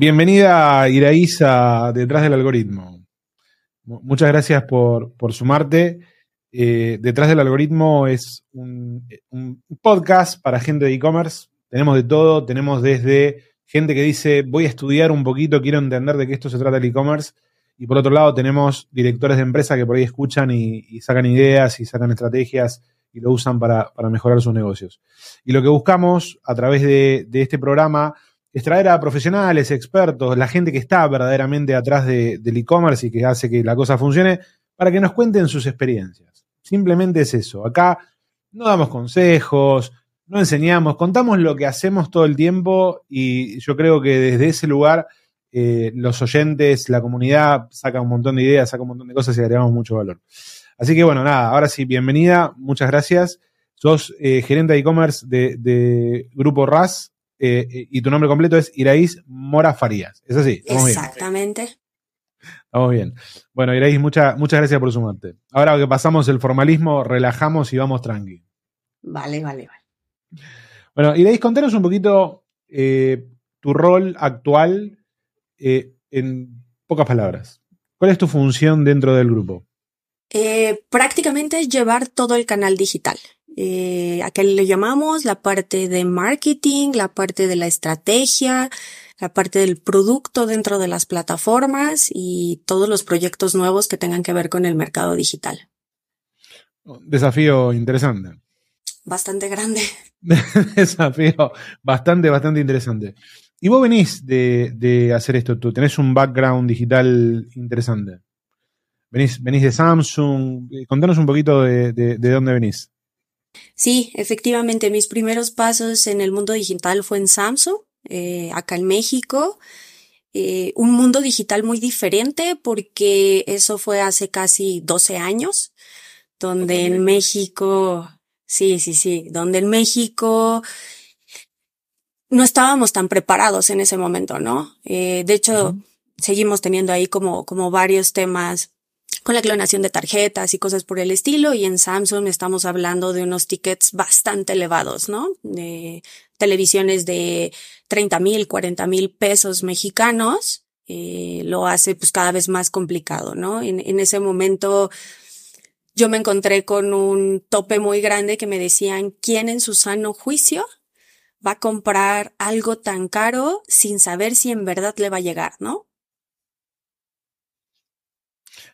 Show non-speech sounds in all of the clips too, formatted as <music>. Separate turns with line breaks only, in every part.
Bienvenida Iraísa Detrás del Algoritmo. Muchas gracias por, sumarte. Eh, Detrás del Algoritmo es un, podcast para gente de e-commerce. Tenemos de todo, tenemos desde gente que dice voy a estudiar un poquito, quiero entender de qué esto se trata el e-commerce. Y por otro lado tenemos directores de empresa que por ahí escuchan y, sacan ideas y sacan estrategias y lo usan para, mejorar sus negocios. Y lo que buscamos a través de, de este programa es traer a profesionales, expertos, la gente que está verdaderamente atrás del e-commerce y que hace que la cosa funcione, para que nos cuenten sus experiencias. Simplemente es eso. Acá no damos consejos, no enseñamos, contamos lo que hacemos todo el tiempo y yo creo que desde ese lugar eh, los oyentes, la comunidad saca un montón de ideas, saca un montón de cosas y agregamos mucho valor. Así que bueno, nada, ahora sí, bienvenida, muchas gracias. Sos eh, gerente de e-commerce de, de, Grupo RAS, eh, eh, y tu nombre completo es Iraís Mora Farías. ¿Es así?
Exactamente.
Estamos bien. Bueno, Iraís, muchas gracias por sumarte. Ahora que pasamos el formalismo, relajamos y vamos tranqui.
Vale, vale, vale.
Bueno, Iraís, contanos un poquito eh, tu rol actual en pocas palabras. ¿Cuál es tu función dentro del grupo?
prácticamente es llevar todo el canal digital eh, a qué le llamamos la parte de marketing, la parte de la estrategia, la parte del producto dentro de las plataformas y todos los proyectos nuevos que tengan que ver con el mercado digital.
Desafío interesante.
Bastante grande. <laughs>
Desafío bastante, bastante interesante. Y vos venís de, hacer esto, tú tenés un background digital interesante. Venís, venís de Samsung. Contanos un poquito de dónde venís.
Sí, efectivamente, mis primeros pasos en el mundo digital fue en Samsung, eh, acá en México. Eh, un mundo digital muy diferente porque eso fue hace casi 12 años, donde en México, sí, sí, sí, donde en México no estábamos tan preparados en ese momento, ¿no? Eh, de hecho, seguimos teniendo ahí como, como varios temas con la clonación de tarjetas y cosas por el estilo. Y en Samsung estamos hablando de unos tickets bastante elevados, ¿no? De televisiones de 30 mil, 40 mil pesos mexicanos. Eh, lo hace pues cada vez más complicado, ¿no? En, en ese momento yo me encontré con un tope muy grande que me decían, ¿quién en su sano juicio va a comprar algo tan caro sin saber si en verdad le va a llegar, ¿no?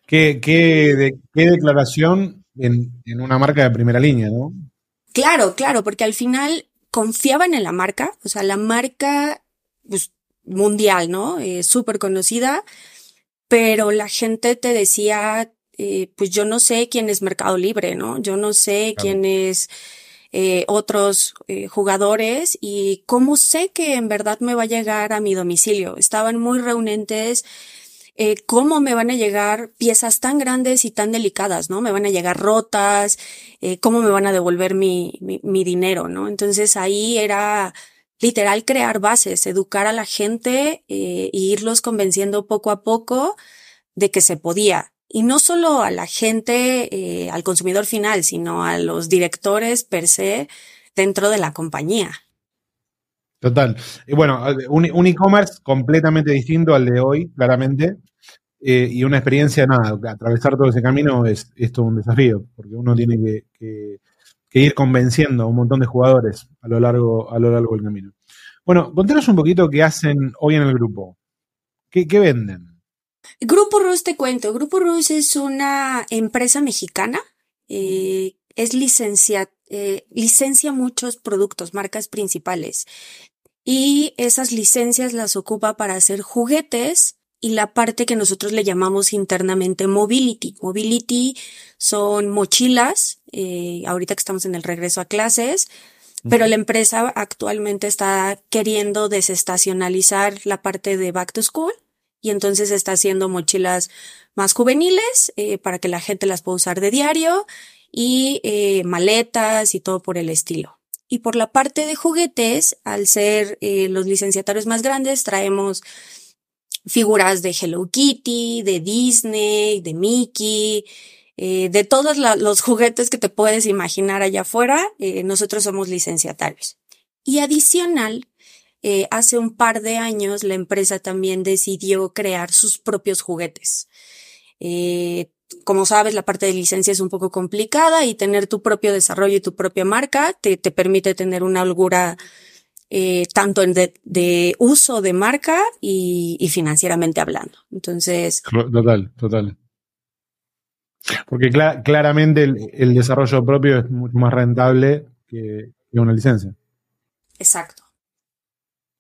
Qué, qué, qué declaración en, una marca de primera línea, ¿no?
Claro, claro, porque al final confiaban en la marca, o sea, la marca pues, mundial, ¿no? Eh, Súper conocida, pero la gente te decía, eh, pues yo no sé quién es Mercado Libre, ¿no? Yo no sé quién es eh, otros eh, jugadores y cómo sé que en verdad me va a llegar a mi domicilio. Estaban muy reunentes eh, cómo me van a llegar piezas tan grandes y tan delicadas, ¿no? Me van a llegar rotas, eh, cómo me van a devolver mi, mi, dinero, ¿no? Entonces ahí era literal crear bases, educar a la gente eh, e irlos convenciendo poco a poco de que se podía. Y no solo a la gente, eh, al consumidor final, sino a los directores per se dentro de la compañía.
Total. Y bueno, un, e-commerce completamente distinto al de hoy, claramente. Eh, y una experiencia, nada, atravesar todo ese camino es, todo un desafío, porque uno tiene que, ir convenciendo a un montón de jugadores a lo largo, a lo largo del camino. Bueno, contanos un poquito qué hacen hoy en el grupo. ¿Qué, venden?
Grupo Rus, te cuento. Grupo Rus es una empresa mexicana. Eh, es licencia, eh, licencia muchos productos, marcas principales y esas licencias las ocupa para hacer juguetes y la parte que nosotros le llamamos internamente mobility. Mobility son mochilas, eh, ahorita que estamos en el regreso a clases, Pero la empresa actualmente está queriendo desestacionalizar la parte de back to school y entonces está haciendo mochilas más juveniles eh, para que la gente las pueda usar de diario y eh, maletas y todo por el estilo. Y por la parte de juguetes, al ser eh, los licenciatarios más grandes, traemos figuras de Hello Kitty, de Disney, de Mickey, eh, de todos los juguetes que te puedes imaginar allá afuera, eh, nosotros somos licenciatarios. Y adicional, hace un par de años la empresa también decidió crear sus propios juguetes. Como sabes, la parte de licencia es un poco complicada y tener tu propio desarrollo y tu propia marca te, te permite tener una holgura eh, tanto de, uso de marca y, financieramente hablando. Entonces.
Total, total. Porque claramente el, desarrollo propio es mucho más rentable que, una licencia.
Exacto.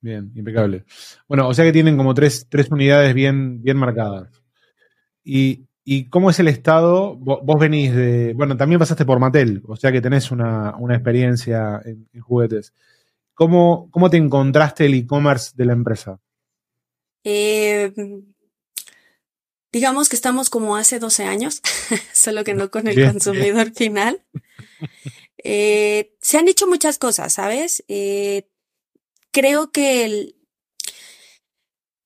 Bien, impecable. Bueno, o sea que tienen como tres, tres unidades bien, bien marcadas. Y, cómo es el estado? Vos, venís de. Bueno, también pasaste por Mattel, o sea que tenés una, experiencia en, juguetes. ¿Cómo, cómo te encontraste el e-commerce de la empresa?
Eh, digamos que estamos como hace 12 años, <laughs> solo que no con el consumidor final. Eh, se han hecho muchas cosas, ¿sabes? Eh, creo que el,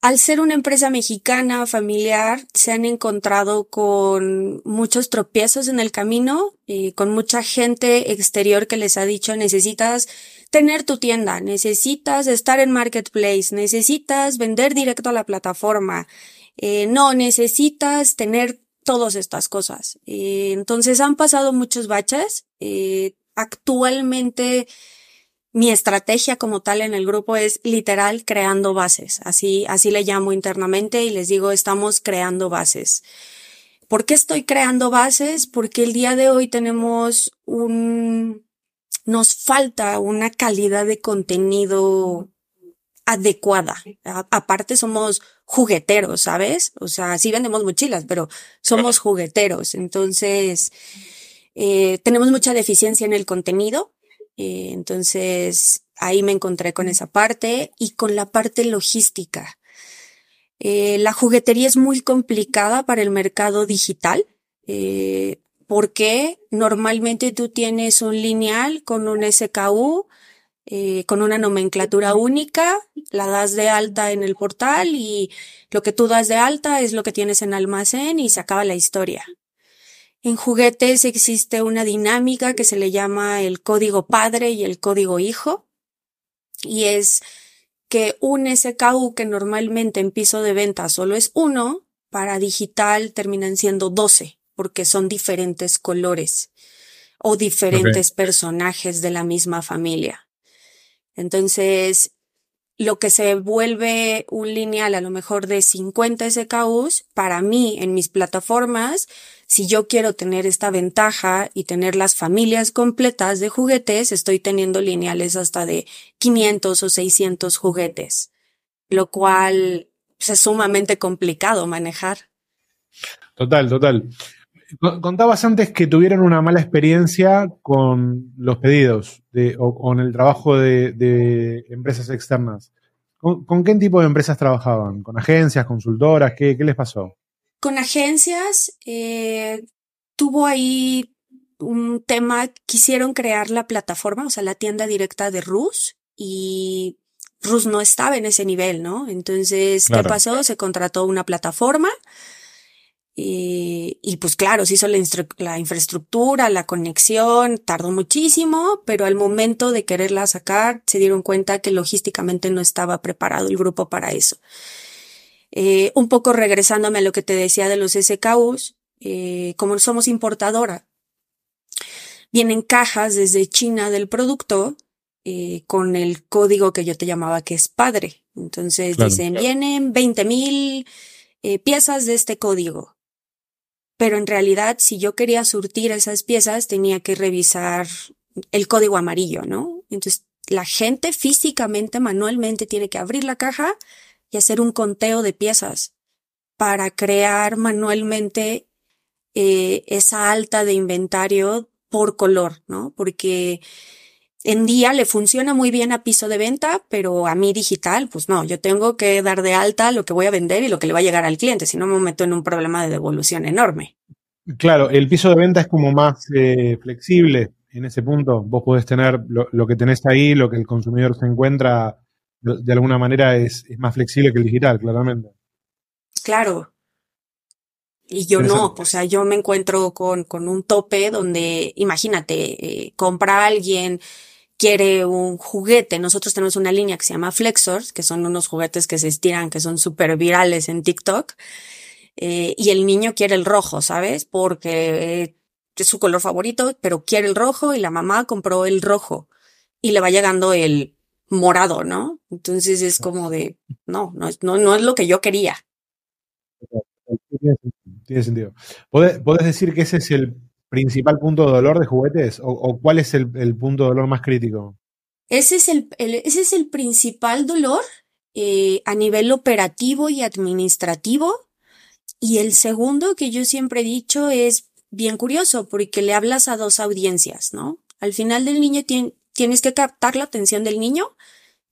al ser una empresa mexicana, familiar, se han encontrado con muchos tropiezos en el camino, y con mucha gente exterior que les ha dicho necesitas tener tu tienda, necesitas estar en marketplace, necesitas vender directo a la plataforma, eh, no, necesitas tener todas estas cosas. Eh, entonces han pasado muchos baches. Eh, actualmente mi estrategia como tal en el grupo es literal creando bases. Así, así le llamo internamente y les digo, estamos creando bases. ¿Por qué estoy creando bases? Porque el día de hoy tenemos un, nos falta una calidad de contenido adecuada. aparte somos jugueteros, ¿sabes? O sea, sí vendemos mochilas, pero somos jugueteros. Entonces, eh, tenemos mucha deficiencia en el contenido. Eh, entonces, ahí me encontré con esa parte y con la parte logística. Eh, la juguetería es muy complicada para el mercado digital. Eh, porque normalmente tú tienes un lineal con un SKU, eh, con una nomenclatura única, la das de alta en el portal y lo que tú das de alta es lo que tienes en almacén y se acaba la historia. En juguetes existe una dinámica que se le llama el código padre y el código hijo y es que un SKU que normalmente en piso de venta solo es uno, para digital terminan siendo 12 porque son diferentes colores o diferentes personajes de la misma familia. Entonces, lo que se vuelve un lineal a lo mejor de 50 SKUs, para mí en mis plataformas, si yo quiero tener esta ventaja y tener las familias completas de juguetes, estoy teniendo lineales hasta de 500 o 600 juguetes, lo cual es sumamente complicado manejar.
Total, total. Contabas antes que tuvieron una mala experiencia con los pedidos o con el trabajo de, empresas externas. ¿Con, qué tipo de empresas trabajaban? ¿Con agencias, consultoras? ¿Qué, les pasó?
Con agencias, eh, tuvo ahí un tema, quisieron crear la plataforma, o sea, la tienda directa de Rus y Rus no estaba en ese nivel, ¿no? Entonces, ¿qué pasó? Se contrató una plataforma y, pues claro, se hizo la, la, infraestructura, la conexión, tardó muchísimo, pero al momento de quererla sacar se dieron cuenta que logísticamente no estaba preparado el grupo para eso. Eh, un poco regresándome a lo que te decía de los SKUs, eh, como somos importadora, vienen cajas desde China del producto eh, con el código que yo te llamaba que es padre. Entonces dicen, vienen 20 mil eh, piezas de este código pero en realidad si yo quería surtir esas piezas tenía que revisar el código amarillo, ¿no? Entonces la gente físicamente, manualmente tiene que abrir la caja y hacer un conteo de piezas para crear manualmente eh, esa alta de inventario por color, ¿no? Porque en día le funciona muy bien a piso de venta, pero a mí digital, pues no, yo tengo que dar de alta lo que voy a vender y lo que le va a llegar al cliente, si no me meto en un problema de devolución enorme.
Claro, el piso de venta es como más eh, flexible en ese punto. Vos podés tener lo, que tenés ahí, lo que el consumidor se encuentra, de alguna manera es, más flexible que el digital, claramente.
Claro. Y yo no, o sea, yo me encuentro con, con un tope donde, imagínate, eh, compra alguien quiere un juguete. Nosotros tenemos una línea que se llama Flexors, que son unos juguetes que se estiran, que son súper virales en TikTok. Eh, y el niño quiere el rojo, ¿sabes? Porque es su color favorito, pero quiere el rojo y la mamá compró el rojo y le va llegando el morado, ¿no? Entonces es como de, no, no no, no es lo que yo quería.
Tiene sentido. ¿Puedes, decir que ese es el principal punto de dolor de juguetes? ¿O, cuál es el, punto de dolor más crítico?
Ese es el, ese es el principal dolor eh, a nivel operativo y administrativo. Y el segundo que yo siempre he dicho es bien curioso porque le hablas a dos audiencias, ¿no? Al final del niño tienes que captar la atención del niño,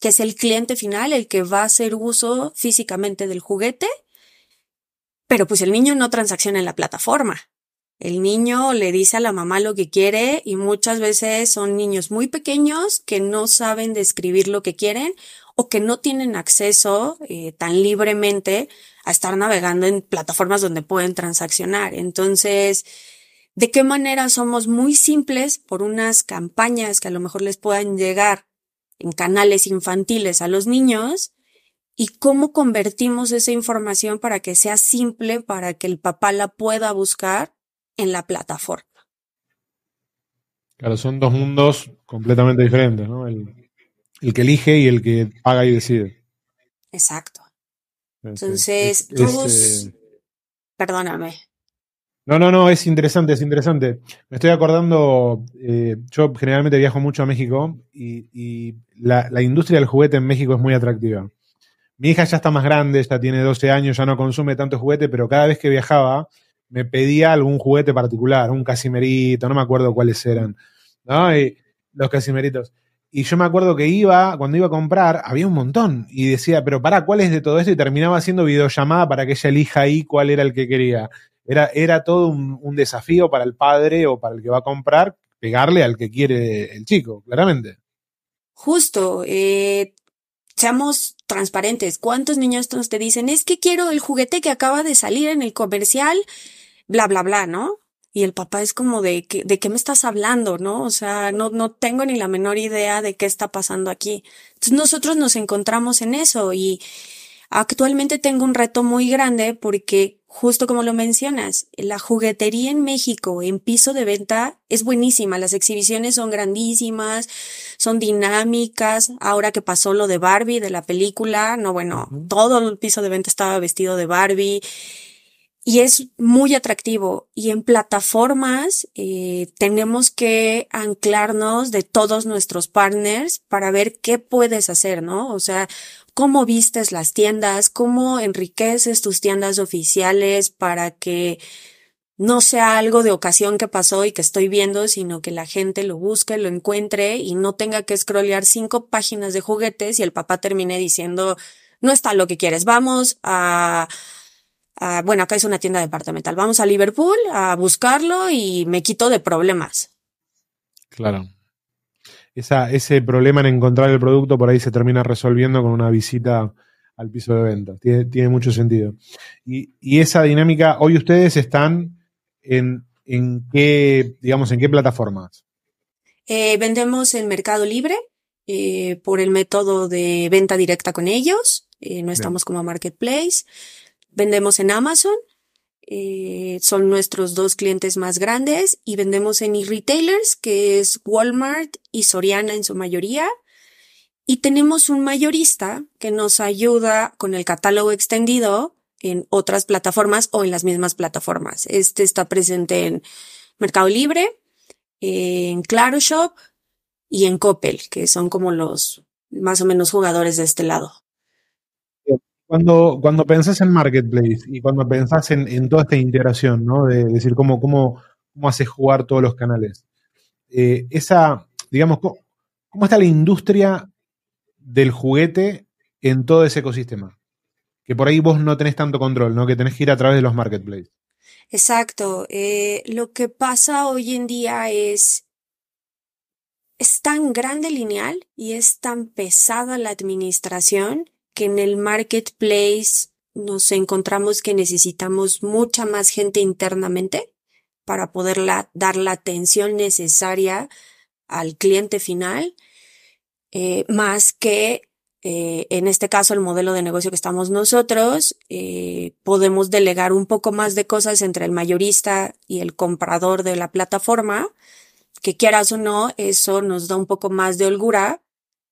que es el cliente final, el que va a hacer uso físicamente del juguete, pero pues el niño no transacciona en la plataforma. El niño le dice a la mamá lo que quiere y muchas veces son niños muy pequeños que no saben describir lo que quieren o que no tienen acceso eh, tan libremente a estar navegando en plataformas donde pueden transaccionar. Entonces, ¿de qué manera somos muy simples por unas campañas que a lo mejor les puedan llegar en canales infantiles a los niños? ¿Y cómo convertimos esa información para que sea simple, para que el papá la pueda buscar en la plataforma.
Claro, son dos mundos completamente diferentes, ¿no? El, que elige y el que paga y decide.
Exacto. Entonces, eh, Perdóname.
No, no, no, es interesante, es interesante. Me estoy acordando, eh, yo generalmente viajo mucho a México y, la, la, industria del juguete en México es muy atractiva. Mi hija ya está más grande, ya tiene 12 años, ya no consume tanto juguete, pero cada vez que viajaba me pedía algún juguete particular, un casimerito, no me acuerdo cuáles eran. Y los casimeritos. Y yo me acuerdo que iba, cuando iba a comprar, había un montón. Y decía, pero para, ¿cuál es de todo esto? Y terminaba haciendo videollamada para que ella elija ahí cuál era el que quería. Era, era todo un, desafío para el padre o para el que va a comprar, pegarle al que quiere el chico, claramente.
Justo, eh, transparentes. ¿Cuántos niños te dicen, es que quiero el juguete que acaba de salir en el comercial bla, bla, bla, ¿no? Y el papá es como de, ¿de qué me estás hablando, no? O sea, no, no tengo ni la menor idea de qué está pasando aquí. Entonces nosotros nos encontramos en eso y actualmente tengo un reto muy grande porque justo como lo mencionas, la juguetería en México en piso de venta es buenísima, las exhibiciones son grandísimas, son dinámicas, ahora que pasó lo de Barbie de la película, no bueno, todo el piso de venta estaba vestido de Barbie y es muy atractivo. Y en plataformas eh, tenemos que anclarnos de todos nuestros partners para ver qué puedes hacer, ¿no? O sea, cómo vistes las tiendas, cómo enriqueces tus tiendas oficiales para que no sea algo de ocasión que pasó y que estoy viendo, sino que la gente lo busque, lo encuentre y no tenga que scrollear cinco páginas de juguetes y el papá termine diciendo, no está lo que quieres, vamos a Ah, bueno, acá es una tienda departamental, vamos a Liverpool a buscarlo y me quito de problemas.
Claro. Esa, ese problema en encontrar el producto por ahí se termina resolviendo con una visita al piso de venta. Tiene, mucho sentido. Y, esa dinámica, hoy ustedes están en, en qué, digamos, en qué plataformas?
Eh, vendemos en Mercado Libre eh, por el método de venta directa con ellos. Eh, no estamos como marketplace. Vendemos en Amazon, eh, son nuestros dos clientes más grandes y vendemos en e-retailers, que es Walmart y Soriana en su mayoría. Y tenemos un mayorista que nos ayuda con el catálogo extendido en otras plataformas o en las mismas plataformas. Este está presente en Mercado Libre, en Claro Shop y en Coppel, que son como los más o menos jugadores de este lado.
Cuando, cuando pensás en Marketplace y cuando pensás en, toda esta integración, ¿no? De, decir cómo, cómo, cómo haces jugar todos los canales, eh, esa, digamos, cómo está la industria del juguete en todo ese ecosistema? Que por ahí vos no tenés tanto control, ¿no? Que tenés que ir a través de los marketplaces.
Exacto. Eh, lo que pasa hoy en día es es tan grande lineal y es tan pesada la administración que en el marketplace nos encontramos que necesitamos mucha más gente internamente para poder dar la atención necesaria al cliente final, eh, más que eh, en este caso el modelo de negocio que estamos nosotros, eh, podemos delegar un poco más de cosas entre el mayorista y el comprador de la plataforma, que quieras o no, eso nos da un poco más de holgura,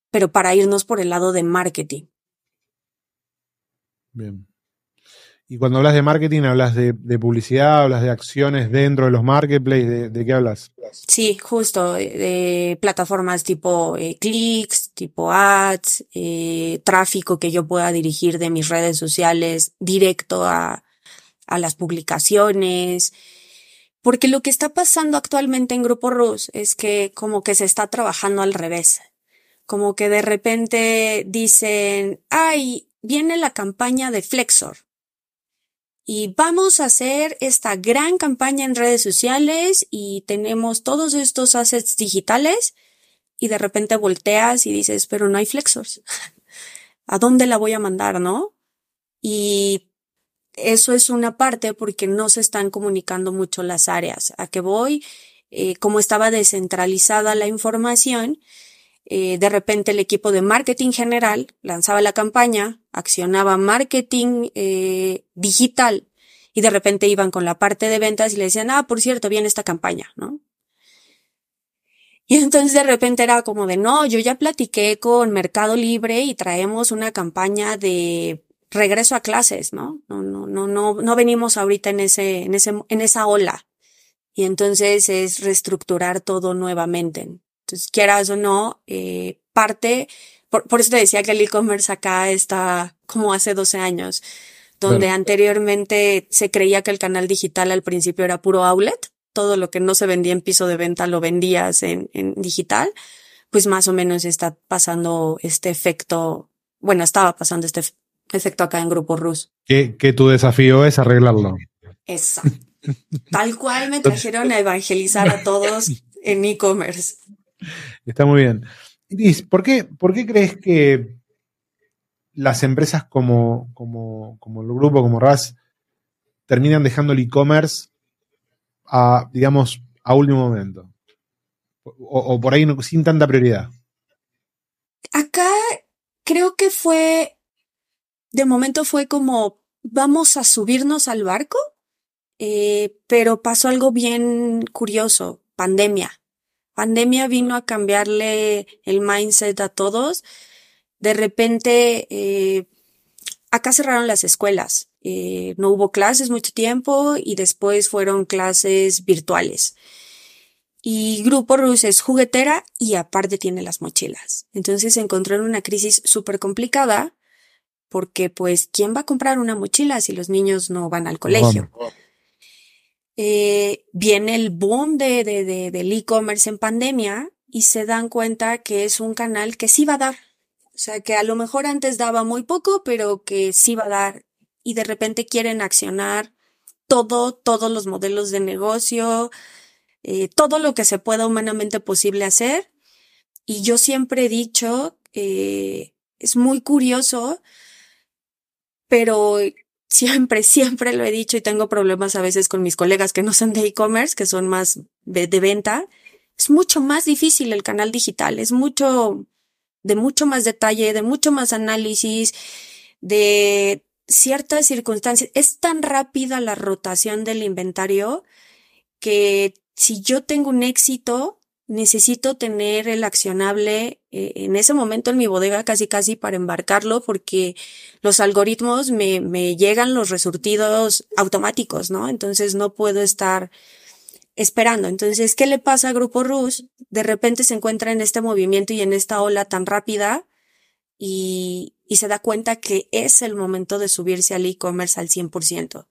pero para irnos por el lado de marketing.
Bien. Y cuando hablas de marketing, hablas de, publicidad, hablas de acciones dentro de los marketplaces, ¿de, qué hablas?
Sí, justo, de plataformas tipo eh, clics, tipo ads, eh, tráfico que yo pueda dirigir de mis redes sociales directo a, a las publicaciones. Porque lo que está pasando actualmente en Grupo Rus es que como que se está trabajando al revés. Como que de repente dicen, ay, viene la campaña de Flexor y vamos a hacer esta gran campaña en redes sociales y tenemos todos estos assets digitales y de repente volteas y dices, pero no hay flexors. <laughs> ¿A dónde la voy a mandar, no? Y eso es una parte porque no se están comunicando mucho las áreas. A qué voy, eh, como estaba descentralizada la información, eh, de repente el equipo de marketing general lanzaba la campaña, accionaba marketing eh, digital y de repente iban con la parte de ventas y le decían, ah, por cierto, viene esta campaña, ¿no? Y entonces de repente era como de, no, yo ya platiqué con Mercado Libre y traemos una campaña de regreso a clases, ¿no? No, no, no, no, no venimos ahorita en ese, en ese, en esa ola. Y entonces es reestructurar todo nuevamente. Entonces, quieras o no, eh, parte, por, por, eso te decía que el e-commerce acá está como hace 12 años, donde anteriormente se creía que el canal digital al principio era puro outlet, todo lo que no se vendía en piso de venta lo vendías en, en digital, pues más o menos está pasando este efecto, bueno, estaba pasando este efecto acá en Grupo Rus.
Que, que tu desafío es arreglarlo.
Exacto. Tal cual me trajeron a evangelizar a todos en e-commerce. <laughs>
Está muy bien. Iris, ¿por qué, ¿por qué crees que las empresas como, como, como el grupo, como RAS, terminan dejando el e-commerce a, digamos, a último momento? O, por ahí sin tanta prioridad.
Acá creo que fue, de momento fue como, vamos a subirnos al barco, eh, pero pasó algo bien curioso, pandemia pandemia vino a cambiarle el mindset a todos. De repente, eh, acá cerraron las escuelas. Eh, no hubo clases mucho tiempo y después fueron clases virtuales. Y Grupo Rus es juguetera y aparte tiene las mochilas. Entonces se encontró en una crisis súper complicada porque pues, ¿quién va a comprar una mochila si los niños no van al colegio? Eh, viene el boom de, de, de del e-commerce en pandemia y se dan cuenta que es un canal que sí va a dar. O sea, que a lo mejor antes daba muy poco, pero que sí va a dar. Y de repente quieren accionar todo, todos los modelos de negocio, eh, todo lo que se pueda humanamente posible hacer. Y yo siempre he dicho, eh, es muy curioso, pero siempre, <laughs> siempre lo he dicho y tengo problemas a veces con mis colegas que no son de e-commerce, que son más de, venta. Es mucho más difícil el canal digital, es mucho, de mucho más detalle, de mucho más análisis, de ciertas circunstancias. Es tan rápida la rotación del inventario que si yo tengo un éxito, necesito tener el accionable eh, en ese momento en mi bodega casi casi para embarcarlo porque los algoritmos me, me llegan los resurtidos automáticos, ¿no? Entonces no puedo estar esperando. Entonces, ¿qué le pasa a Grupo Rus? De repente se encuentra en este movimiento y en esta ola tan rápida y, y se da cuenta que es el momento de subirse al e-commerce al 100%.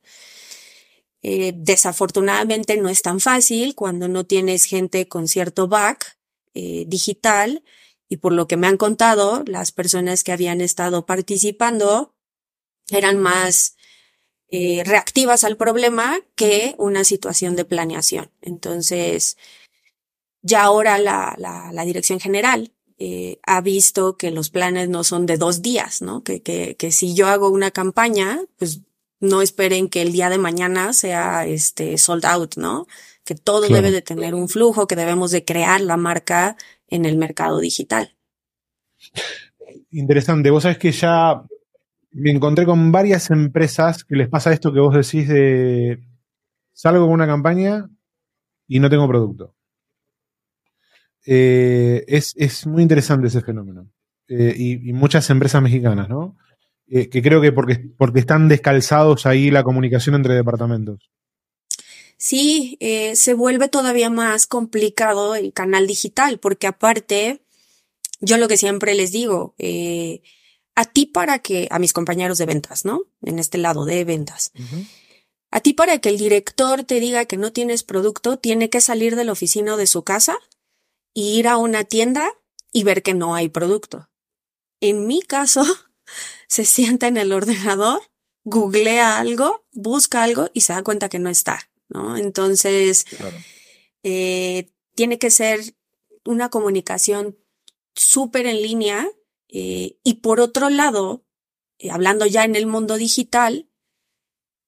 Eh, desafortunadamente no es tan fácil cuando no tienes gente con cierto back eh, digital y por lo que me han contado, las personas que habían estado participando eran más eh, reactivas al problema que una situación de planeación. Entonces, ya ahora la, la, dirección general ha visto que los planes no son de dos días, ¿no? Que, que, que si yo hago una campaña, pues no esperen que el día de mañana sea este sold out, ¿no? Que todo debe de tener un flujo, que debemos de crear la marca en el mercado digital.
Interesante. Vos sabés que ya me encontré con varias empresas que les pasa esto que vos decís de salgo con una campaña y no tengo producto. Eh, es, muy interesante ese fenómeno. Eh, y, muchas empresas mexicanas, ¿no? Eh, que creo que porque, porque están descalzados ahí la comunicación entre departamentos.
Sí, se vuelve todavía más complicado el canal digital, porque aparte, yo lo que siempre les digo, a ti para que, a mis compañeros de ventas, ¿no? En este lado de ventas. A ti para que el director te diga que no tienes producto, tiene que salir de la oficina o de su casa y ir a una tienda y ver que no hay producto. En mi caso, se sienta en el ordenador, googlea algo, busca algo y se da cuenta que no está, ¿no? Entonces, eh, tiene que ser una comunicación súper en línea eh, y por otro lado, eh, hablando ya en el mundo digital,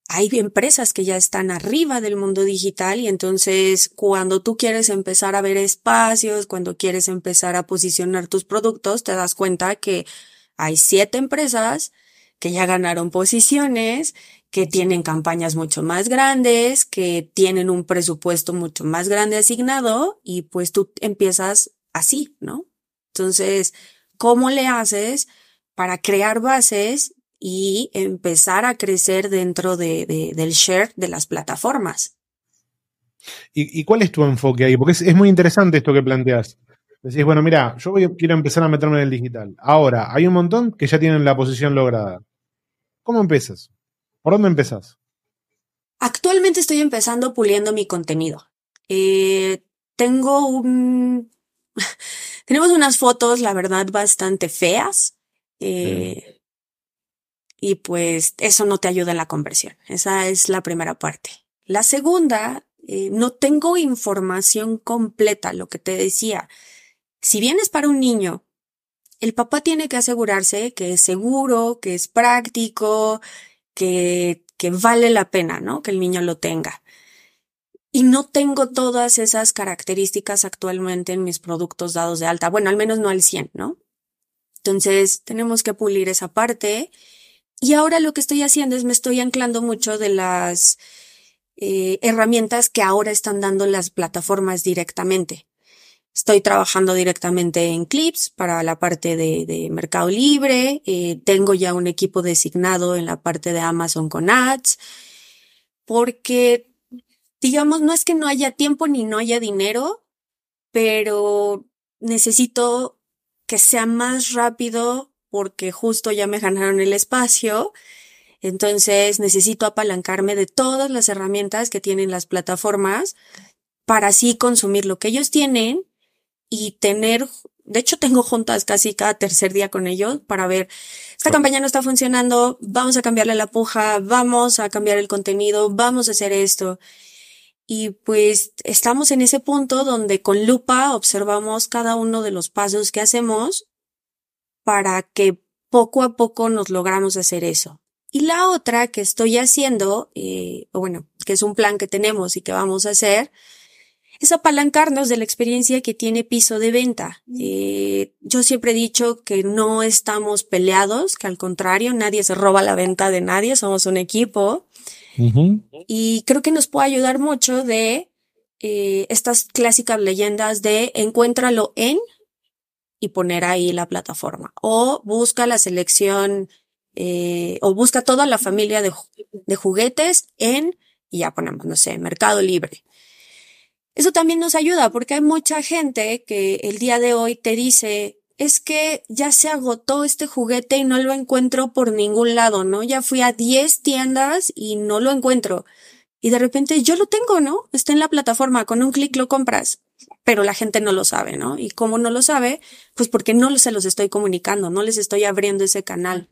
hay empresas que ya están arriba del mundo digital y entonces cuando tú quieres empezar a ver espacios, cuando quieres empezar a posicionar tus productos, te das cuenta que hay siete empresas que ya ganaron posiciones, que tienen campañas mucho más grandes, que tienen un presupuesto mucho más grande asignado y pues tú empiezas así, ¿no? Entonces, ¿cómo le haces para crear bases y empezar a crecer dentro de, del share de las plataformas.
¿Y, cuál es tu enfoque ahí? Porque es, muy interesante esto que planteas. Decís, bueno, mira, yo quiero empezar a meterme en el digital. Ahora, hay un montón que ya tienen la posición lograda. ¿Cómo empiezas? ¿Por dónde empezás?
Actualmente estoy empezando puliendo mi contenido. Eh, tengo un... <laughs> Tenemos unas fotos, la verdad, bastante feas. Eh, y pues eso no te ayuda en la conversión. Esa es la primera parte. La segunda, eh, no tengo información completa, lo que te decía. Si vienes para un niño, el papá tiene que asegurarse que es seguro, que es práctico, que, que vale la pena, ¿no? Que el niño lo tenga. Y no tengo todas esas características actualmente en mis productos dados de alta. Bueno, al menos no al 100, ¿no? Entonces, tenemos que pulir esa parte y ahora lo que estoy haciendo es me estoy anclando mucho de las eh, herramientas que ahora están dando las plataformas directamente. Estoy trabajando directamente en Clips para la parte de, Mercado Libre. Eh, tengo ya un equipo designado en la parte de Amazon con Ads. Porque, digamos, no es que no haya tiempo ni no haya dinero, pero necesito que sea más rápido porque justo ya me ganaron el espacio. Entonces necesito apalancarme de todas las herramientas que tienen las plataformas para así consumir lo que ellos tienen y tener, de hecho tengo juntas casi cada tercer día con ellos para ver, esta campaña no está funcionando, vamos a cambiarle la puja, vamos a cambiar el contenido, vamos a hacer esto. Y pues estamos en ese punto donde con lupa observamos cada uno de los pasos que hacemos para que poco a poco nos logramos hacer eso. Y la otra que estoy haciendo, eh, bueno, que es un plan que tenemos y que vamos a hacer, es apalancarnos de la experiencia que tiene piso de venta. Eh, yo siempre he dicho que no estamos peleados, que al contrario, nadie se roba la venta de nadie, somos un equipo. Y creo que nos puede ayudar mucho de eh, estas clásicas leyendas de encuéntralo en y poner ahí la plataforma. O busca la selección, eh, o busca toda la familia de, de juguetes en, y ya ponemos, no sé, Mercado Libre. Eso también nos ayuda porque hay mucha gente que el día de hoy te dice, es que ya se agotó este juguete y no lo encuentro por ningún lado, ¿no? Ya fui a 10 tiendas y no lo encuentro. Y de repente yo lo tengo, ¿no? Está en la plataforma, con un clic lo compras, pero la gente no lo sabe, ¿no? Y como no lo sabe, pues porque no se los estoy comunicando, no les estoy abriendo ese canal.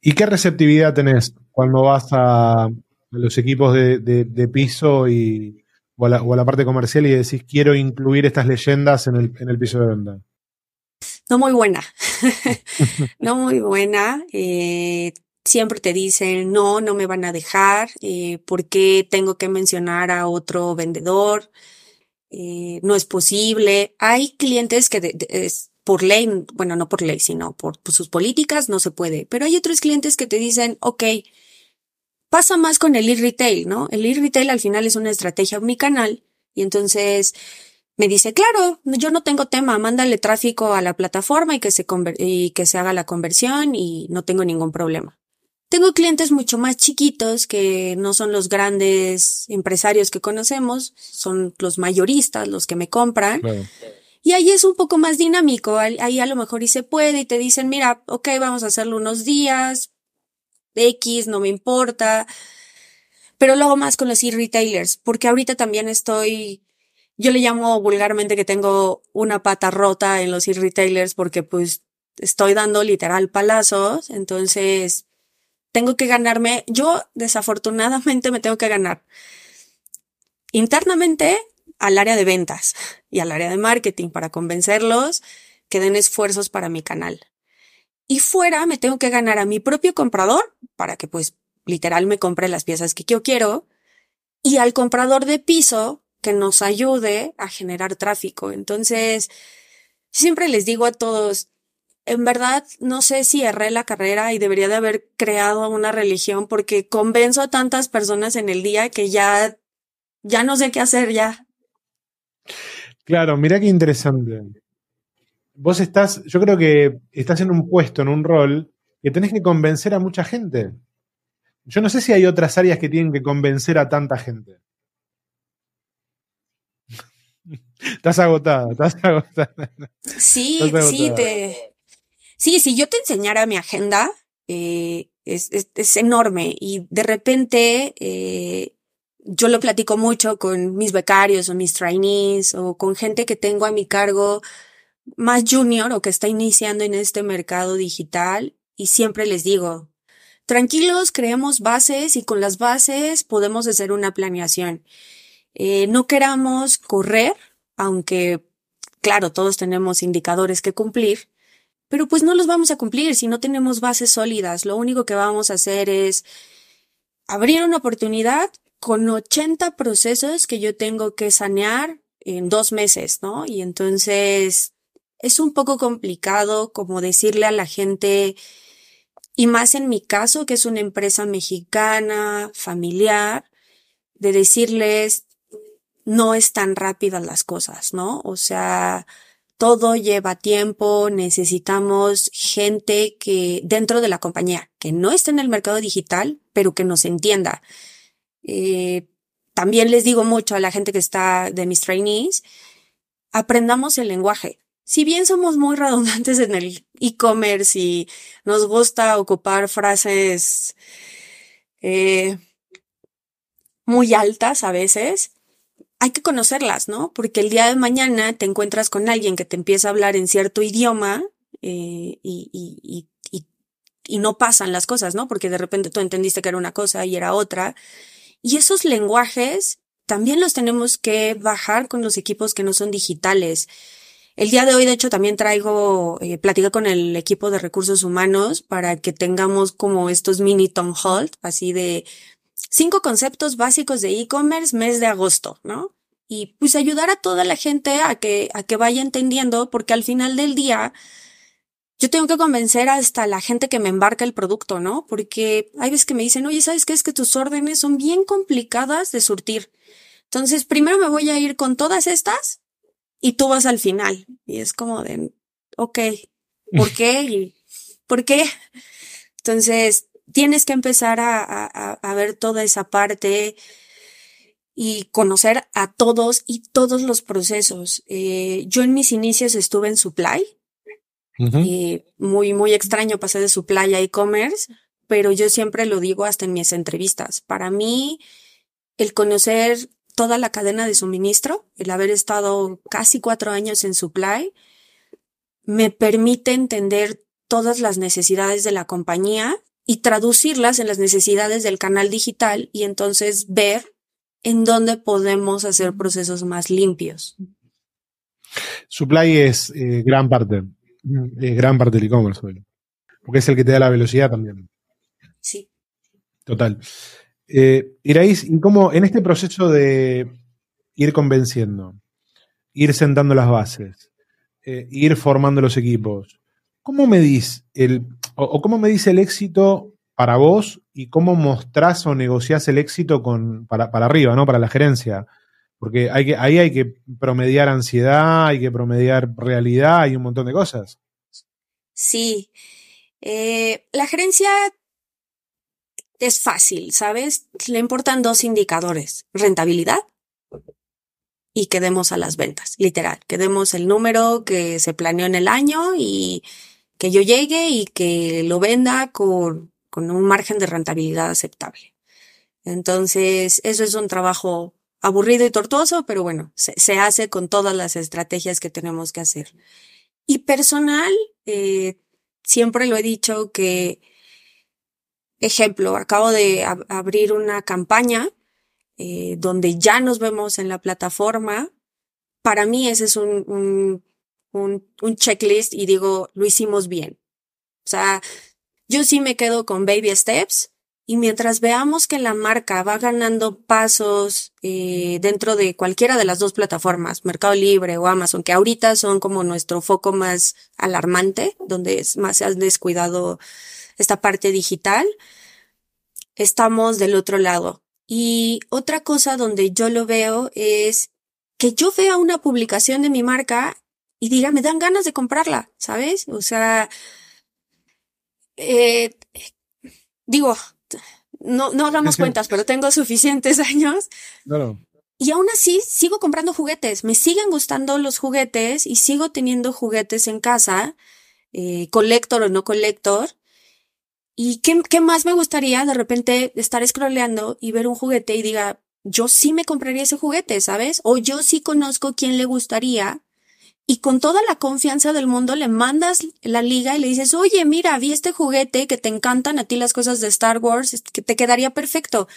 ¿Y qué receptividad tenés cuando vas a los equipos de, piso y, o, a la, parte comercial y decís quiero incluir estas leyendas en el, en el piso de venta?
No muy buena, <laughs> no muy buena. Eh, siempre te dicen, no, no me van a dejar, eh, ¿por qué tengo que mencionar a otro vendedor? Eh, no es posible. Hay clientes que es, por ley, bueno, no por ley, sino por, sus políticas, no se puede. Pero hay otros clientes que te dicen, ok, pasa más con el e-retail, ¿no? El e-retail al final es una estrategia omnicanal y entonces me dice, claro, yo no tengo tema, mándale tráfico a la plataforma y que se, y que se haga la conversión y no tengo ningún problema. Tengo clientes mucho más chiquitos que no son los grandes empresarios que conocemos, son los mayoristas, los que me compran. Y ahí es un poco más dinámico, ahí a lo mejor y se puede y te dicen, mira, ok, vamos a hacerlo unos días, X, no me importa. Pero luego más con los e-retailers, porque ahorita también estoy, yo le llamo vulgarmente que tengo una pata rota en los e-retailers porque pues estoy dando literal palazos, entonces tengo que ganarme, yo desafortunadamente me tengo que ganar internamente al área de ventas y al área de marketing para convencerlos que den esfuerzos para mi canal. Y fuera me tengo que ganar a mi propio comprador para que pues literal me compre las piezas que yo quiero y al comprador de piso que nos ayude a generar tráfico. Entonces, siempre les digo a todos, en verdad no sé si erré la carrera y debería de haber creado una religión porque convenzo a tantas personas en el día que ya, ya no sé qué hacer ya.
Claro, mira qué interesante. Vos estás, yo creo que estás en un puesto, en un rol, que tenés que convencer a mucha gente. Yo no sé si hay otras áreas que tienen que convencer a tanta gente. <laughs> estás agotada, estás agotada.
Sí, sí, te, Sí, si yo te enseñara mi agenda, eh, es, es, enorme y de repente eh, yo lo platico mucho con mis becarios o mis trainees o con gente que tengo a mi cargo más junior o que está iniciando en este mercado digital y siempre les digo, tranquilos, creemos bases y con las bases podemos hacer una planeación. Eh, no queramos correr, aunque claro, todos tenemos indicadores que cumplir, pero pues no los vamos a cumplir si no tenemos bases sólidas. Lo único que vamos a hacer es abrir una oportunidad con 80 procesos que yo tengo que sanear en dos meses, ¿no? Y entonces es un poco complicado como decirle a la gente, y más en mi caso, que es una empresa mexicana, familiar, de decirles, no es tan rápidas las cosas, ¿no? O sea, todo lleva tiempo, necesitamos gente que dentro de la compañía, que no esté en el mercado digital, pero que nos entienda. Eh, también les digo mucho a la gente que está de mis trainees, aprendamos el lenguaje. Si bien somos muy redundantes en el e-commerce y nos gusta ocupar frases eh, muy altas a veces, hay que conocerlas, ¿no? Porque el día de mañana te encuentras con alguien que te empieza a hablar en cierto idioma eh, y, y, y, y, no pasan las cosas, ¿no? Porque de repente tú entendiste que era una cosa y era otra. Y esos lenguajes también los tenemos que bajar con los equipos que no son digitales. El día de hoy, de hecho, también traigo, eh, con el equipo de recursos humanos para que tengamos como estos mini Tom Holt, así de, cinco conceptos básicos de e-commerce mes de agosto, ¿no? Y pues ayudar a toda la gente a que, a que vaya entendiendo, porque al final del día, yo tengo que convencer hasta la gente que me embarca el producto, ¿no? Porque hay veces que me dicen, oye, ¿sabes qué? Es que tus órdenes son bien complicadas de surtir. Entonces, primero me voy a ir con todas estas y tú vas al final. Y es como de, ok, ¿por <laughs> qué? ¿Por qué? Entonces, tienes que empezar a, ver toda esa parte y conocer a todos y todos los procesos. Eh, yo en mis inicios estuve en supply, y muy, muy extraño pasé de supply a e-commerce, pero yo siempre lo digo hasta en mis entrevistas. Para mí, el conocer toda la cadena de suministro, el haber estado casi cuatro años en supply, me permite entender todas las necesidades de la compañía y traducirlas en las necesidades del canal digital y entonces ver en dónde podemos hacer procesos más limpios.
Supply es eh, gran parte, es gran parte del e-commerce, porque es el que te da la velocidad también.
Sí.
Total. Eh, Iraís, ¿y cómo en este proceso de ir convenciendo, ir sentando las bases, eh, ir formando los equipos, ¿cómo medís el, o, cómo medís el éxito para vos y cómo mostrás o negociás el éxito con, para, arriba, ¿no? Para la gerencia. Porque ahí hay que promediar ansiedad, hay que promediar realidad, hay un montón de cosas.
Sí. Eh, la gerencia es fácil, ¿sabes? Le importan dos indicadores, rentabilidad y que demos a las ventas, literal, que demos el número que se planeó en el año y que yo llegue y que lo venda con, con un margen de rentabilidad aceptable. Entonces, eso es un trabajo aburrido y tortuoso, pero bueno, se, se hace con todas las estrategias que tenemos que hacer. Y personal, eh, siempre lo he dicho que Ejemplo, acabo de abrir una campaña eh, donde ya nos vemos en la plataforma. Para mí ese es un, un, un, un checklist y digo, lo hicimos bien. O sea, yo sí me quedo con baby steps y mientras veamos que la marca va ganando pasos eh, dentro de cualquiera de las dos plataformas, Mercado Libre o Amazon, que ahorita son como nuestro foco más alarmante, donde es más se ha descuidado esta parte digital, estamos del otro lado. Y otra cosa donde yo lo veo es que yo vea una publicación de mi marca y diga, me dan ganas de comprarla, ¿sabes? O sea, eh, digo, no, no damos cuentas, pero tengo suficientes <laughs> años. Y aún así sigo comprando juguetes, me siguen gustando los juguetes y sigo teniendo juguetes en casa, eh, colector o no colector. ¿Y qué, qué más me gustaría de repente estar scrolleando y ver un juguete y diga, yo sí me compraría ese juguete, ¿sabes? O yo sí conozco quién le gustaría. Y con toda la confianza del mundo le mandas la liga y le dices, oye, mira, vi este juguete que te encantan a ti las cosas de Star Wars, que te quedaría perfecto.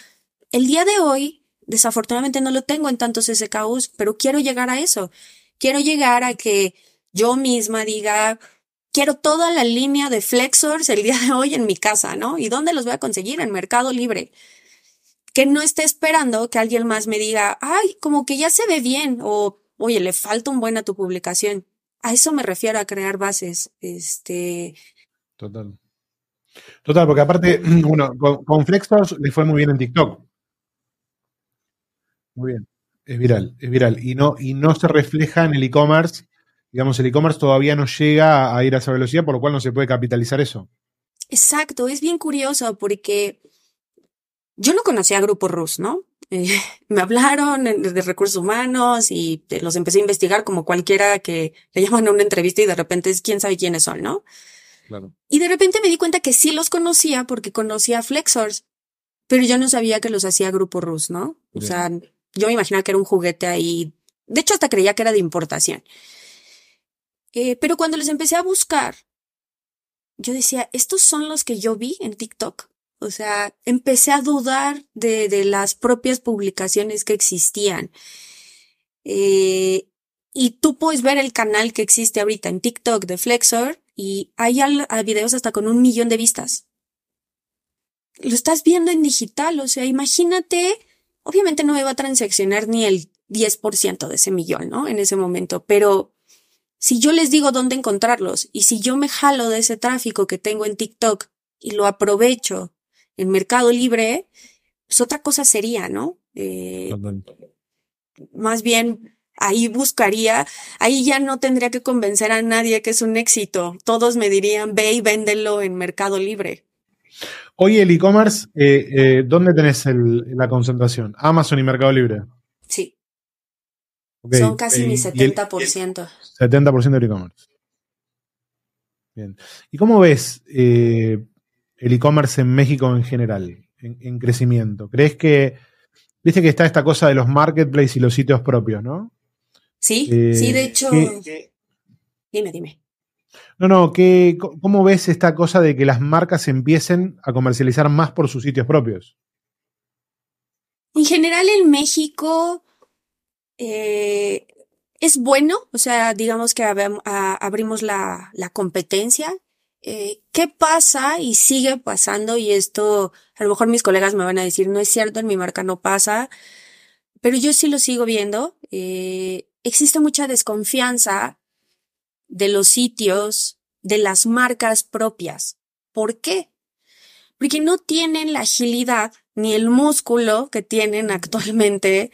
El día de hoy, desafortunadamente no lo tengo en tantos SKUs, pero quiero llegar a eso. Quiero llegar a que yo misma diga, quiero toda la línea de flexors el día de hoy en mi casa, ¿no? ¿Y dónde los voy a conseguir? En Mercado Libre. Que no esté esperando que alguien más me diga, ay, como que ya se ve bien o, oye, le falta un buen a tu publicación. A eso me refiero a crear bases. Este.
Total. Total, porque aparte, <clears throat> bueno, con, Flexors le fue muy bien en TikTok. Muy bien. Es viral, es viral. Y no, y no se refleja en el e-commerce digamos, el e-commerce todavía no llega a ir a esa velocidad, por lo cual no se puede capitalizar eso.
Exacto, es bien curioso porque yo no conocía a Grupo Rus, ¿no? Eh, <laughs> me hablaron de recursos humanos y los empecé a investigar como cualquiera que le llaman a una entrevista y de repente es quién sabe quiénes son, ¿no? Claro. Y de repente me di cuenta que sí los conocía porque conocía a Flexors, pero yo no sabía que los hacía Grupo Rus, ¿no? O sea, yo me imaginaba que era un juguete ahí. De hecho, hasta creía que era de importación. Eh, pero cuando les empecé a buscar, yo decía, estos son los que yo vi en TikTok. O sea, empecé a dudar de, de las propias publicaciones que existían. Eh, y tú puedes ver el canal que existe ahorita en TikTok de Flexor y hay videos hasta con un millón de vistas. Lo estás viendo en digital, o sea, imagínate, obviamente no me va a transaccionar ni el 10% de ese millón, ¿no? En ese momento, pero si yo les digo dónde encontrarlos y si yo me jalo de ese tráfico que tengo en TikTok y lo aprovecho en Mercado Libre, pues otra cosa sería, ¿no? Eh, más bien ahí buscaría, ahí ya no tendría que convencer a nadie que es un éxito. Todos me dirían, ve y véndelo en Mercado Libre.
Hoy el e-commerce, eh, eh, ¿dónde tenés la concentración? Amazon y Mercado Libre.
Sí. Son casi mi 70%.
70% del e-commerce. Bien. ¿Y cómo ves eh, el e-commerce en México en general, en, crecimiento? ¿Crees que viste que está esta cosa de los marketplaces y los sitios propios, ¿no?
Sí, sí, de hecho. dime, dime.
No, no, ¿qué, ¿cómo ves esta cosa de que las marcas empiecen a comercializar más por sus sitios propios?
En general en México eh, es bueno, o sea, digamos que abrimos la, competencia. Eh, ¿Qué pasa y sigue pasando? Y esto, a lo mejor mis colegas me van a decir, no es cierto, en mi marca no pasa, pero yo sí lo sigo viendo. Eh, existe mucha desconfianza de los sitios, de las marcas propias. ¿Por qué? Porque no tienen la agilidad ni el músculo que tienen actualmente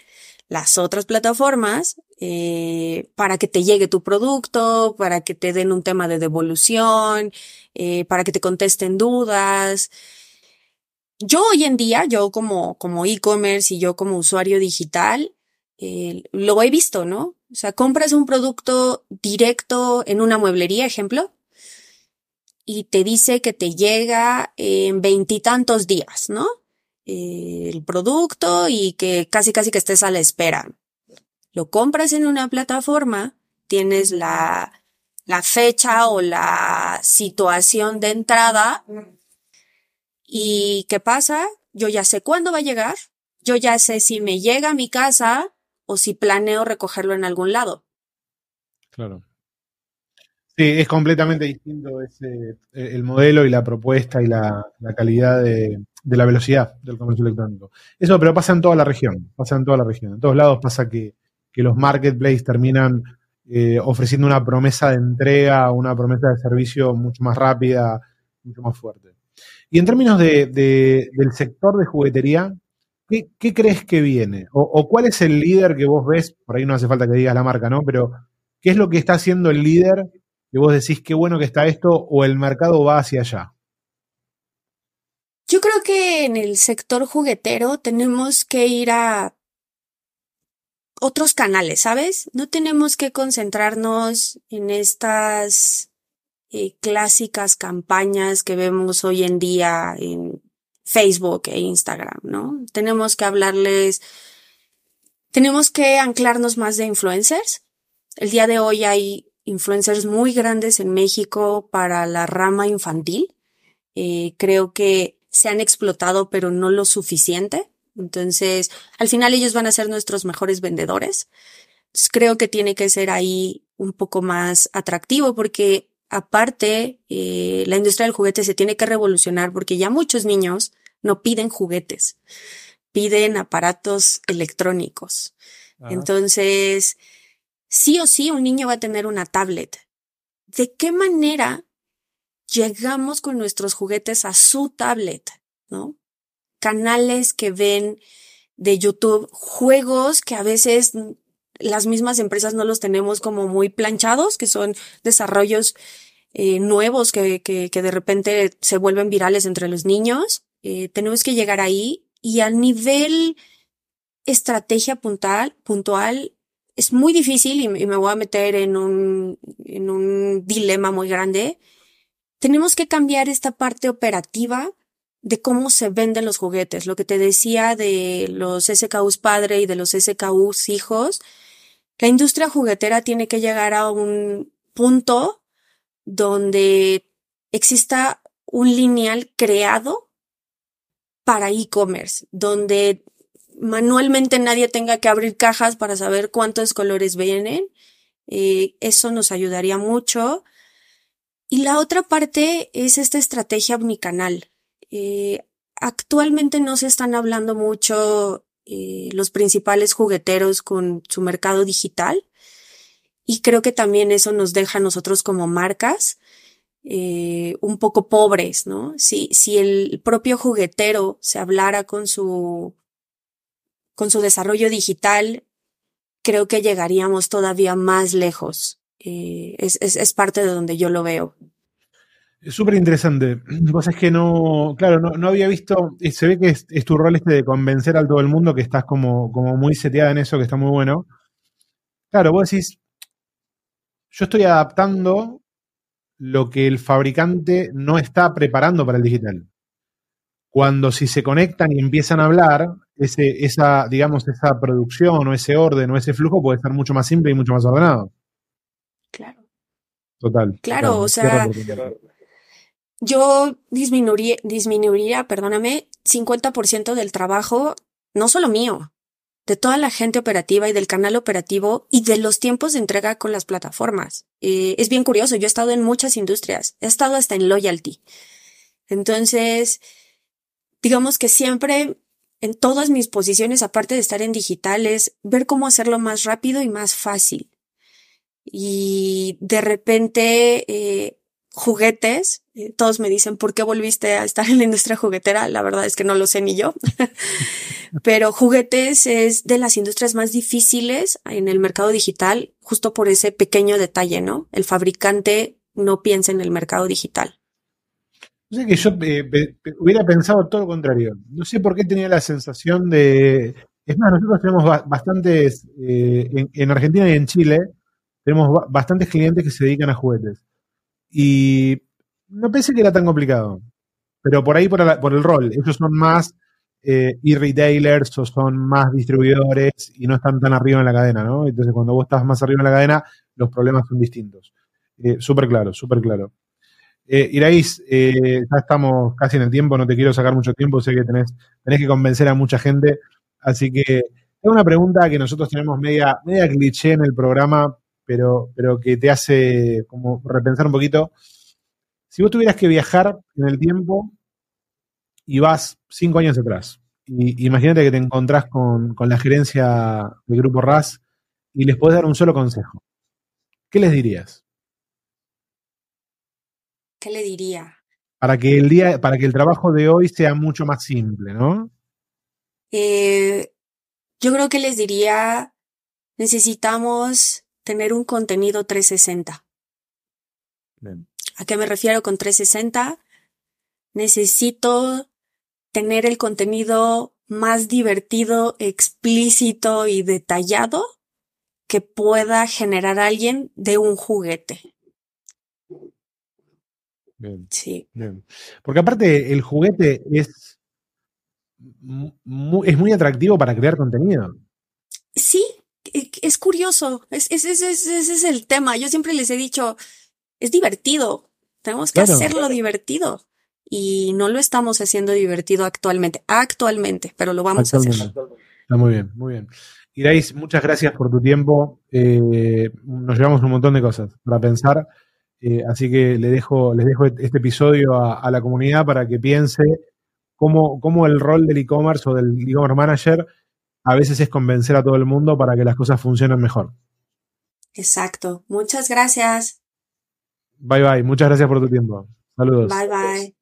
las otras plataformas eh, para que te llegue tu producto, para que te den un tema de devolución, eh, para que te contesten dudas. Yo hoy en día, yo como, como e-commerce y yo como usuario digital, eh, lo he visto, ¿no? O sea, compras un producto directo en una mueblería, ejemplo, y te dice que te llega en veintitantos días, ¿no? Eh, el producto y que casi casi que estés a la espera. Lo compras en una plataforma, tienes la, la fecha o la situación de entrada y ¿qué pasa? Yo ya sé cuándo va a llegar, yo ya sé si me llega a mi casa o si planeo recogerlo en algún lado.
Claro. Sí, es completamente distinto ese, el modelo y la propuesta y la, calidad de, la velocidad del comercio electrónico. Eso, pero pasa en toda la región, pasa en toda la región. En todos lados pasa que, los marketplaces terminan eh, ofreciendo una promesa de entrega, una promesa de servicio mucho más rápida, mucho más fuerte. Y en términos de, del sector de juguetería, ¿qué, crees que viene? O, o, cuál es el líder que vos ves? Por ahí no hace falta que digas la marca, ¿no? Pero, ¿qué es lo que está haciendo el líder que vos decís qué bueno que está esto o el mercado va hacia allá?
Yo creo que en el sector juguetero tenemos que ir a otros canales, ¿sabes? No tenemos que concentrarnos en estas eh, clásicas campañas que vemos hoy en día en Facebook e Instagram, ¿no? Tenemos que hablarles, tenemos que anclarnos más de influencers. El día de hoy hay influencers muy grandes en México para la rama infantil. Eh, creo que se han explotado, pero no lo suficiente. Entonces, al final ellos van a ser nuestros mejores vendedores. creo que tiene que ser ahí un poco más atractivo porque aparte, eh, la industria del juguete se tiene que revolucionar porque ya muchos niños no piden juguetes, piden aparatos electrónicos. Entonces, sí o sí un niño va a tener una tablet. ¿De qué manera llegamos con nuestros juguetes a su tablet? ¿No? Canales que ven de YouTube, juegos que a veces las mismas empresas no los tenemos como muy planchados, que son desarrollos eh, nuevos que, que, que, de repente se vuelven virales entre los niños. Eh, tenemos que llegar ahí y a nivel estrategia puntual, puntual es muy difícil y, me voy a meter en un, en un dilema muy grande. Tenemos que cambiar esta parte operativa de cómo se venden los juguetes. Lo que te decía de los SKUs padre y de los SKUs hijos. La industria juguetera tiene que llegar a un punto donde exista un lineal creado para e-commerce, donde manualmente nadie tenga que abrir cajas para saber cuántos colores vienen. Eh, eso nos ayudaría mucho. Y la otra parte es esta estrategia omnicanal. Eh, actualmente no se están hablando mucho eh, los principales jugueteros con su mercado digital. Y creo que también eso nos deja a nosotros como marcas un poco pobres, ¿no? Si, si el propio juguetero se hablara con su con su desarrollo digital, creo que llegaríamos todavía más lejos. Eh, es, es, parte de donde yo lo veo.
Es súper interesante. <clears throat> Vos es que no, claro, no, había visto, se ve que es, tu rol este de convencer a todo el mundo que estás como, como muy seteada en eso, que está muy bueno. Claro, vos decís, yo estoy adaptando lo que el fabricante no está preparando para el digital. cuando si se conectan y empiezan a hablar, ese, esa, digamos, esa producción o ese orden o ese flujo puede estar mucho más simple y mucho más ordenado.
Claro.
Total.
Claro, o sea, yo disminuiría, disminuiría, perdóname, 50% del trabajo, no solo mío, de toda la gente operativa y del canal operativo y de los tiempos de entrega con las plataformas. Eh, es bien curioso, yo he estado en muchas industrias, he estado hasta en loyalty. Entonces, digamos que siempre en todas mis posiciones, aparte de estar en digitales, ver cómo hacerlo más rápido y más fácil. Y de repente, eh, juguetes. Eh, todos me dicen, ¿por qué volviste a estar en la industria juguetera? La verdad es que no lo sé ni yo. <laughs> Pero juguetes es de las industrias más difíciles en el mercado digital, justo por ese pequeño detalle, ¿no? El fabricante no piensa en el mercado digital.
O sea que yo eh, hubiera pensado todo lo contrario. No sé por qué tenía la sensación de... Es más, nosotros tenemos bastantes, eh, en, en Argentina y en Chile, tenemos bastantes clientes que se dedican a juguetes. Y no pensé que era tan complicado. Pero por ahí, por, el rol, ellos son más eh, e-retailers o son más distribuidores y no están tan arriba en la cadena, ¿no? Entonces, cuando vos estás más arriba en la cadena, los problemas son distintos. Eh, súper claro, súper claro. Eh, Iraís, eh, ya estamos casi en el tiempo, no te quiero sacar mucho tiempo, sé que tenés, tenés que convencer a mucha gente, así que tengo una pregunta que nosotros tenemos media, media cliché en el programa, pero, pero que te hace como repensar un poquito. Si vos tuvieras que viajar en el tiempo y vas cinco años atrás, y imagínate que te encontrás con, la gerencia del grupo RAS y les podés dar un solo consejo, ¿qué les dirías?
¿Qué le diría?
Para que el día, para que el trabajo de hoy sea mucho más simple, ¿no?
Eh, yo creo que les diría, necesitamos tener un contenido 360. ¿A qué me refiero con 360? Necesito tener el contenido más divertido, explícito y detallado que pueda generar alguien de un juguete.
Bien. Sí. Bien. Porque aparte el juguete es, es muy atractivo para crear contenido.
Sí, es curioso, es, ese es, el tema. Yo siempre les he dicho, es divertido, tenemos que hacerlo divertido. Y no lo estamos haciendo divertido actualmente, actualmente, pero lo vamos a hacer. Está
muy bien, muy bien. Irais, muchas gracias por tu tiempo. Eh, nos llevamos un montón de cosas para pensar. Eh, así que le dejo, les dejo este episodio a, a la comunidad para que piense cómo, cómo el rol del e-commerce o del e-commerce manager a veces es convencer a todo el mundo para que las cosas funcionen mejor.
Exacto. Muchas gracias.
Bye bye. Muchas gracias por tu tiempo. Saludos.
Bye bye.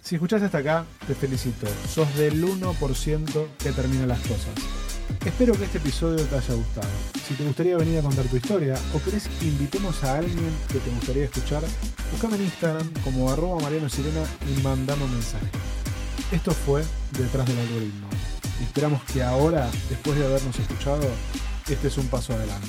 Si escuchaste hasta acá, te felicito. Sos del 1% que termina las cosas. Espero que este episodio te haya gustado. Si te gustaría venir a contar tu historia o querés que invitemos a alguien que te gustaría escuchar, buscame en Instagram como arroba Mariano Sirena y mandame un mensaje. Esto fue Detrás del Algoritmo. Esperamos que ahora, después de habernos escuchado, este es un paso adelante.